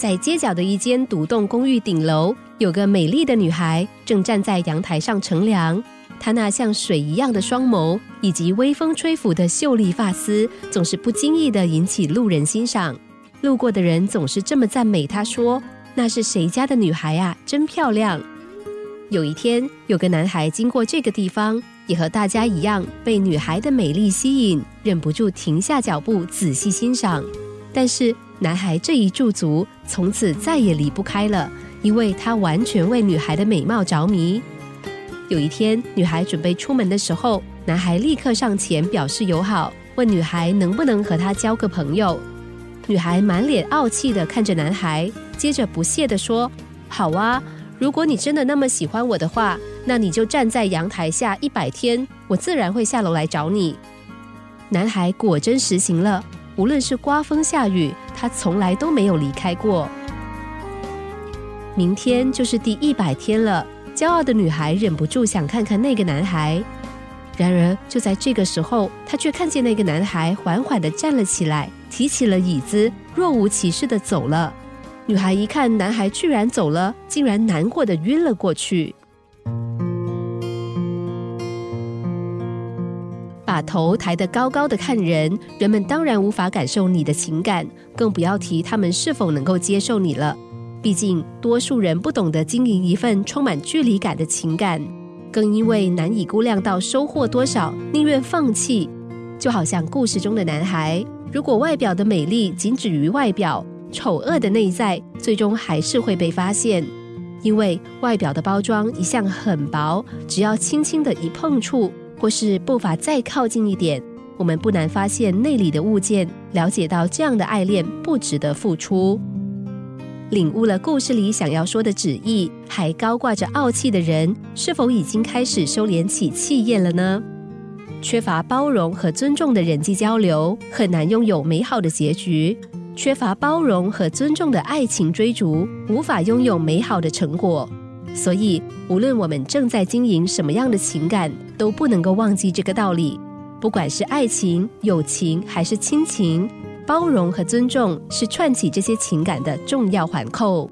在街角的一间独栋公寓顶楼，有个美丽的女孩正站在阳台上乘凉。她那像水一样的双眸，以及微风吹拂的秀丽发丝，总是不经意的引起路人欣赏。路过的人总是这么赞美她，说：“那是谁家的女孩啊？真漂亮。”有一天，有个男孩经过这个地方，也和大家一样被女孩的美丽吸引，忍不住停下脚步仔细欣赏。但是，男孩这一驻足，从此再也离不开了，因为他完全为女孩的美貌着迷。有一天，女孩准备出门的时候，男孩立刻上前表示友好，问女孩能不能和他交个朋友。女孩满脸傲气的看着男孩，接着不屑的说：“好啊，如果你真的那么喜欢我的话，那你就站在阳台下一百天，我自然会下楼来找你。”男孩果真实行了。无论是刮风下雨，他从来都没有离开过。明天就是第一百天了，骄傲的女孩忍不住想看看那个男孩。然而就在这个时候，她却看见那个男孩缓缓的站了起来，提起了椅子，若无其事的走了。女孩一看男孩居然走了，竟然难过的晕了过去。把头抬得高高的看人，人们当然无法感受你的情感，更不要提他们是否能够接受你了。毕竟，多数人不懂得经营一份充满距离感的情感，更因为难以估量到收获多少，宁愿放弃。就好像故事中的男孩，如果外表的美丽仅止于外表，丑恶的内在最终还是会被发现，因为外表的包装一向很薄，只要轻轻的一碰触。或是步伐再靠近一点，我们不难发现内里的物件，了解到这样的爱恋不值得付出。领悟了故事里想要说的旨意，还高挂着傲气的人，是否已经开始收敛起气焰了呢？缺乏包容和尊重的人际交流，很难拥有美好的结局；缺乏包容和尊重的爱情追逐，无法拥有美好的成果。所以，无论我们正在经营什么样的情感，都不能够忘记这个道理。不管是爱情、友情还是亲情，包容和尊重是串起这些情感的重要环扣。